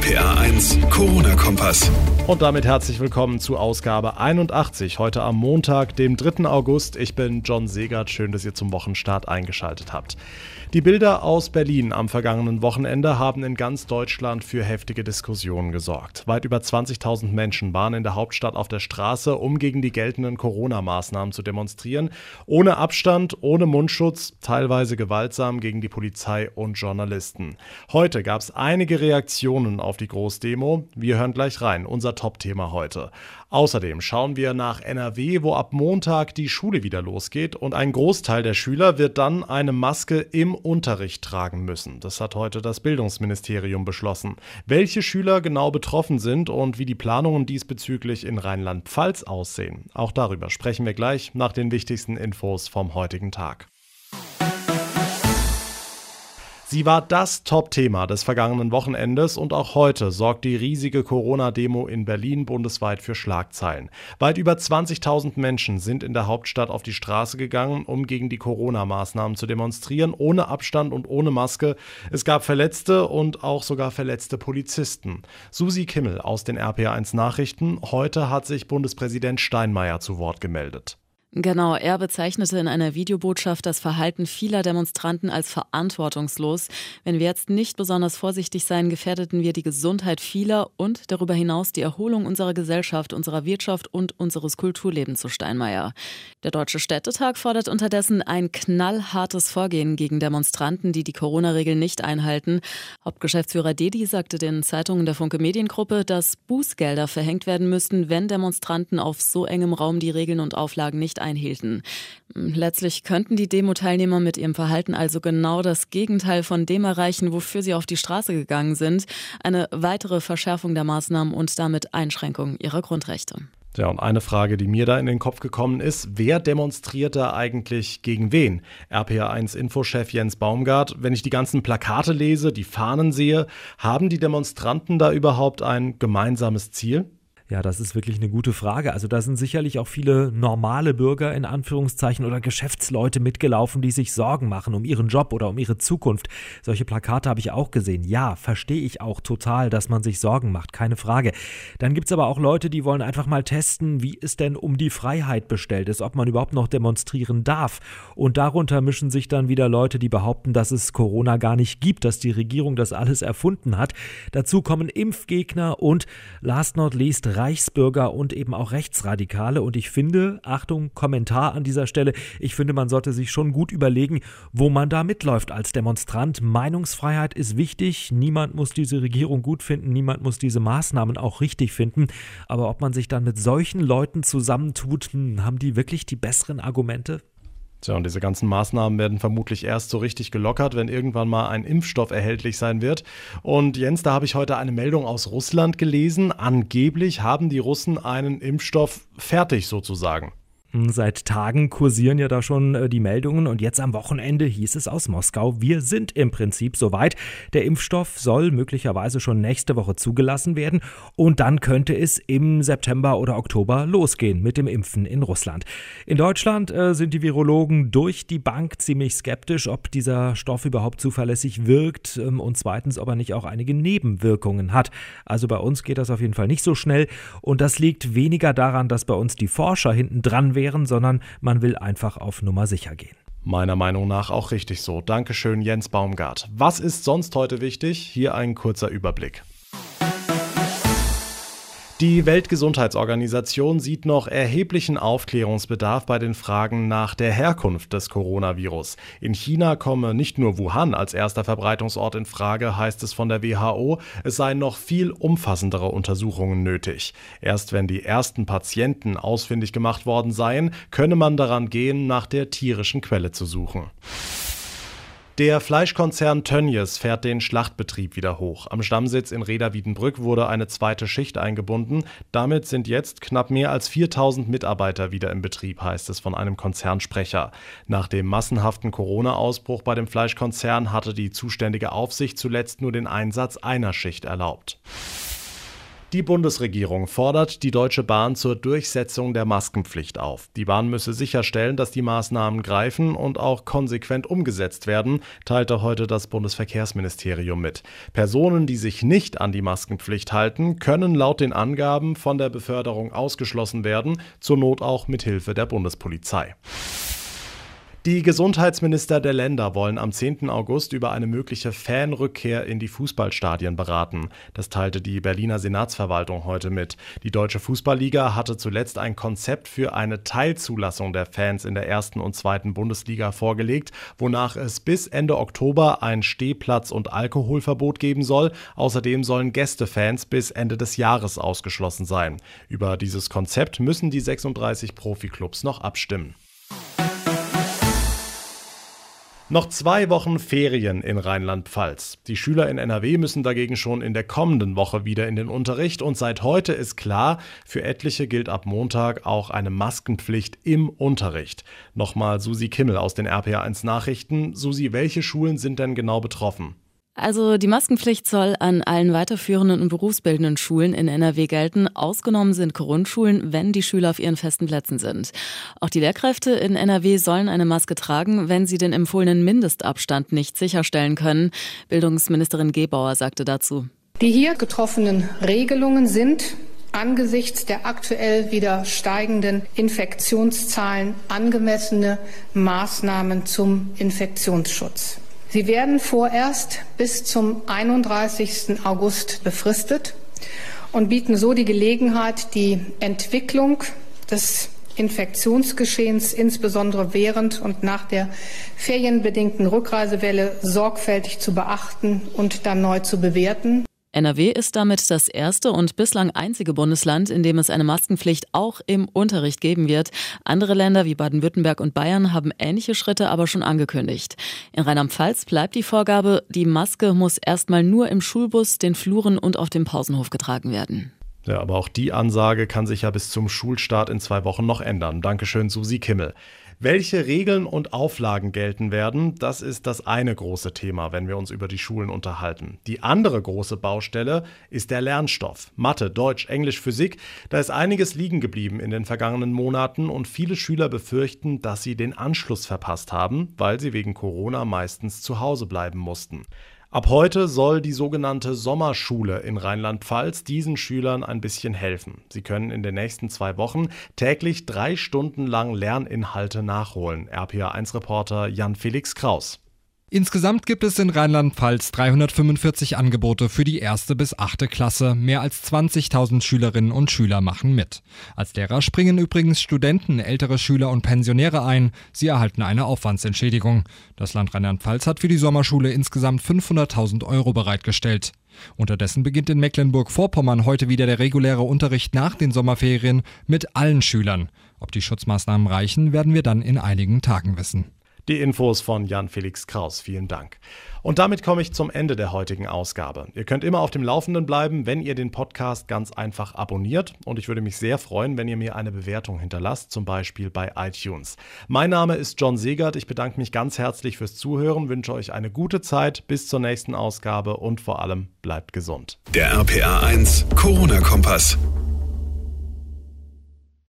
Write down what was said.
RPA 1, Corona-Kompass. Und damit herzlich willkommen zu Ausgabe 81, heute am Montag, dem 3. August. Ich bin John Segert, schön, dass ihr zum Wochenstart eingeschaltet habt. Die Bilder aus Berlin am vergangenen Wochenende haben in ganz Deutschland für heftige Diskussionen gesorgt. Weit über 20.000 Menschen waren in der Hauptstadt auf der Straße, um gegen die geltenden Corona-Maßnahmen zu demonstrieren. Ohne Abstand, ohne Mundschutz, teilweise gewaltsam gegen die Polizei und Journalisten. Heute gab es einige Reaktionen auf die Großdemo. Wir hören gleich rein. Unser Top-Thema heute. Außerdem schauen wir nach NRW, wo ab Montag die Schule wieder losgeht und ein Großteil der Schüler wird dann eine Maske im Unterricht tragen müssen. Das hat heute das Bildungsministerium beschlossen. Welche Schüler genau betroffen sind und wie die Planungen diesbezüglich in Rheinland-Pfalz aussehen, auch darüber sprechen wir gleich nach den wichtigsten Infos vom heutigen Tag. Sie war das Top-Thema des vergangenen Wochenendes und auch heute sorgt die riesige Corona-Demo in Berlin bundesweit für Schlagzeilen. Weit über 20.000 Menschen sind in der Hauptstadt auf die Straße gegangen, um gegen die Corona-Maßnahmen zu demonstrieren, ohne Abstand und ohne Maske. Es gab Verletzte und auch sogar verletzte Polizisten. Susi Kimmel aus den RPA1 Nachrichten. Heute hat sich Bundespräsident Steinmeier zu Wort gemeldet. Genau, er bezeichnete in einer Videobotschaft das Verhalten vieler Demonstranten als verantwortungslos. Wenn wir jetzt nicht besonders vorsichtig sein, gefährdeten wir die Gesundheit vieler und darüber hinaus die Erholung unserer Gesellschaft, unserer Wirtschaft und unseres Kulturlebens, so Steinmeier. Der Deutsche Städtetag fordert unterdessen ein knallhartes Vorgehen gegen Demonstranten, die die Corona-Regeln nicht einhalten. Hauptgeschäftsführer Dedi sagte den Zeitungen der Funke Mediengruppe, dass Bußgelder verhängt werden müssten, wenn Demonstranten auf so engem Raum die Regeln und Auflagen nicht einhielten. Letztlich könnten die Demo-Teilnehmer mit ihrem Verhalten also genau das Gegenteil von dem erreichen, wofür sie auf die Straße gegangen sind. Eine weitere Verschärfung der Maßnahmen und damit Einschränkung ihrer Grundrechte. Ja, und eine Frage, die mir da in den Kopf gekommen ist, wer demonstriert da eigentlich gegen wen? RPA1-Infochef Jens Baumgart, wenn ich die ganzen Plakate lese, die Fahnen sehe, haben die Demonstranten da überhaupt ein gemeinsames Ziel? Ja, das ist wirklich eine gute Frage. Also da sind sicherlich auch viele normale Bürger in Anführungszeichen oder Geschäftsleute mitgelaufen, die sich Sorgen machen um ihren Job oder um ihre Zukunft. Solche Plakate habe ich auch gesehen. Ja, verstehe ich auch total, dass man sich Sorgen macht, keine Frage. Dann gibt es aber auch Leute, die wollen einfach mal testen, wie es denn um die Freiheit bestellt ist, ob man überhaupt noch demonstrieren darf. Und darunter mischen sich dann wieder Leute, die behaupten, dass es Corona gar nicht gibt, dass die Regierung das alles erfunden hat. Dazu kommen Impfgegner und last not least Reichsbürger und eben auch Rechtsradikale. Und ich finde, Achtung, Kommentar an dieser Stelle, ich finde, man sollte sich schon gut überlegen, wo man da mitläuft als Demonstrant. Meinungsfreiheit ist wichtig. Niemand muss diese Regierung gut finden, niemand muss diese Maßnahmen auch richtig finden. Aber ob man sich dann mit solchen Leuten zusammentut, hm, haben die wirklich die besseren Argumente? Tja, und diese ganzen Maßnahmen werden vermutlich erst so richtig gelockert, wenn irgendwann mal ein Impfstoff erhältlich sein wird. Und Jens, da habe ich heute eine Meldung aus Russland gelesen. Angeblich haben die Russen einen Impfstoff fertig sozusagen. Seit Tagen kursieren ja da schon äh, die Meldungen und jetzt am Wochenende hieß es aus Moskau, wir sind im Prinzip soweit. Der Impfstoff soll möglicherweise schon nächste Woche zugelassen werden und dann könnte es im September oder Oktober losgehen mit dem Impfen in Russland. In Deutschland äh, sind die Virologen durch die Bank ziemlich skeptisch, ob dieser Stoff überhaupt zuverlässig wirkt ähm, und zweitens, ob er nicht auch einige Nebenwirkungen hat. Also bei uns geht das auf jeden Fall nicht so schnell und das liegt weniger daran, dass bei uns die Forscher hinten dran wären, sondern man will einfach auf Nummer sicher gehen. Meiner Meinung nach auch richtig so. Dankeschön, Jens Baumgart. Was ist sonst heute wichtig? Hier ein kurzer Überblick. Die Weltgesundheitsorganisation sieht noch erheblichen Aufklärungsbedarf bei den Fragen nach der Herkunft des Coronavirus. In China komme nicht nur Wuhan als erster Verbreitungsort in Frage, heißt es von der WHO, es seien noch viel umfassendere Untersuchungen nötig. Erst wenn die ersten Patienten ausfindig gemacht worden seien, könne man daran gehen, nach der tierischen Quelle zu suchen. Der Fleischkonzern Tönnies fährt den Schlachtbetrieb wieder hoch. Am Stammsitz in Reda-Wiedenbrück wurde eine zweite Schicht eingebunden. Damit sind jetzt knapp mehr als 4000 Mitarbeiter wieder im Betrieb, heißt es von einem Konzernsprecher. Nach dem massenhaften Corona-Ausbruch bei dem Fleischkonzern hatte die zuständige Aufsicht zuletzt nur den Einsatz einer Schicht erlaubt. Die Bundesregierung fordert die Deutsche Bahn zur Durchsetzung der Maskenpflicht auf. Die Bahn müsse sicherstellen, dass die Maßnahmen greifen und auch konsequent umgesetzt werden, teilte heute das Bundesverkehrsministerium mit. Personen, die sich nicht an die Maskenpflicht halten, können laut den Angaben von der Beförderung ausgeschlossen werden, zur Not auch mit Hilfe der Bundespolizei. Die Gesundheitsminister der Länder wollen am 10. August über eine mögliche Fanrückkehr in die Fußballstadien beraten. Das teilte die Berliner Senatsverwaltung heute mit. Die Deutsche Fußballliga hatte zuletzt ein Konzept für eine Teilzulassung der Fans in der ersten und zweiten Bundesliga vorgelegt, wonach es bis Ende Oktober ein Stehplatz- und Alkoholverbot geben soll. Außerdem sollen Gästefans bis Ende des Jahres ausgeschlossen sein. Über dieses Konzept müssen die 36 Profiklubs noch abstimmen. Noch zwei Wochen Ferien in Rheinland-Pfalz. Die Schüler in NRW müssen dagegen schon in der kommenden Woche wieder in den Unterricht und seit heute ist klar, für etliche gilt ab Montag auch eine Maskenpflicht im Unterricht. Nochmal Susi Kimmel aus den RPA1 Nachrichten. Susi, welche Schulen sind denn genau betroffen? Also die Maskenpflicht soll an allen weiterführenden und berufsbildenden Schulen in NRW gelten. Ausgenommen sind Grundschulen, wenn die Schüler auf ihren festen Plätzen sind. Auch die Lehrkräfte in NRW sollen eine Maske tragen, wenn sie den empfohlenen Mindestabstand nicht sicherstellen können. Bildungsministerin Gebauer sagte dazu. Die hier getroffenen Regelungen sind angesichts der aktuell wieder steigenden Infektionszahlen angemessene Maßnahmen zum Infektionsschutz. Sie werden vorerst bis zum 31. August befristet und bieten so die Gelegenheit, die Entwicklung des Infektionsgeschehens insbesondere während und nach der ferienbedingten Rückreisewelle sorgfältig zu beachten und dann neu zu bewerten. NRW ist damit das erste und bislang einzige Bundesland, in dem es eine Maskenpflicht auch im Unterricht geben wird. Andere Länder wie Baden-Württemberg und Bayern haben ähnliche Schritte aber schon angekündigt. In Rheinland-Pfalz bleibt die Vorgabe, die Maske muss erstmal nur im Schulbus, den Fluren und auf dem Pausenhof getragen werden. Ja, aber auch die Ansage kann sich ja bis zum Schulstart in zwei Wochen noch ändern. Dankeschön, Susi Kimmel. Welche Regeln und Auflagen gelten werden, das ist das eine große Thema, wenn wir uns über die Schulen unterhalten. Die andere große Baustelle ist der Lernstoff. Mathe, Deutsch, Englisch, Physik. Da ist einiges liegen geblieben in den vergangenen Monaten und viele Schüler befürchten, dass sie den Anschluss verpasst haben, weil sie wegen Corona meistens zu Hause bleiben mussten. Ab heute soll die sogenannte Sommerschule in Rheinland-Pfalz diesen Schülern ein bisschen helfen. Sie können in den nächsten zwei Wochen täglich drei Stunden lang Lerninhalte nachholen. RPA1-Reporter Jan-Felix Kraus. Insgesamt gibt es in Rheinland-Pfalz 345 Angebote für die erste bis achte Klasse. Mehr als 20.000 Schülerinnen und Schüler machen mit. Als Lehrer springen übrigens Studenten, ältere Schüler und Pensionäre ein. Sie erhalten eine Aufwandsentschädigung. Das Land Rheinland-Pfalz hat für die Sommerschule insgesamt 500.000 Euro bereitgestellt. Unterdessen beginnt in Mecklenburg-Vorpommern heute wieder der reguläre Unterricht nach den Sommerferien mit allen Schülern. Ob die Schutzmaßnahmen reichen, werden wir dann in einigen Tagen wissen. Die Infos von Jan-Felix Kraus. Vielen Dank. Und damit komme ich zum Ende der heutigen Ausgabe. Ihr könnt immer auf dem Laufenden bleiben, wenn ihr den Podcast ganz einfach abonniert. Und ich würde mich sehr freuen, wenn ihr mir eine Bewertung hinterlasst, zum Beispiel bei iTunes. Mein Name ist John Segert. Ich bedanke mich ganz herzlich fürs Zuhören, wünsche euch eine gute Zeit. Bis zur nächsten Ausgabe und vor allem bleibt gesund. Der RPA 1 Corona-Kompass.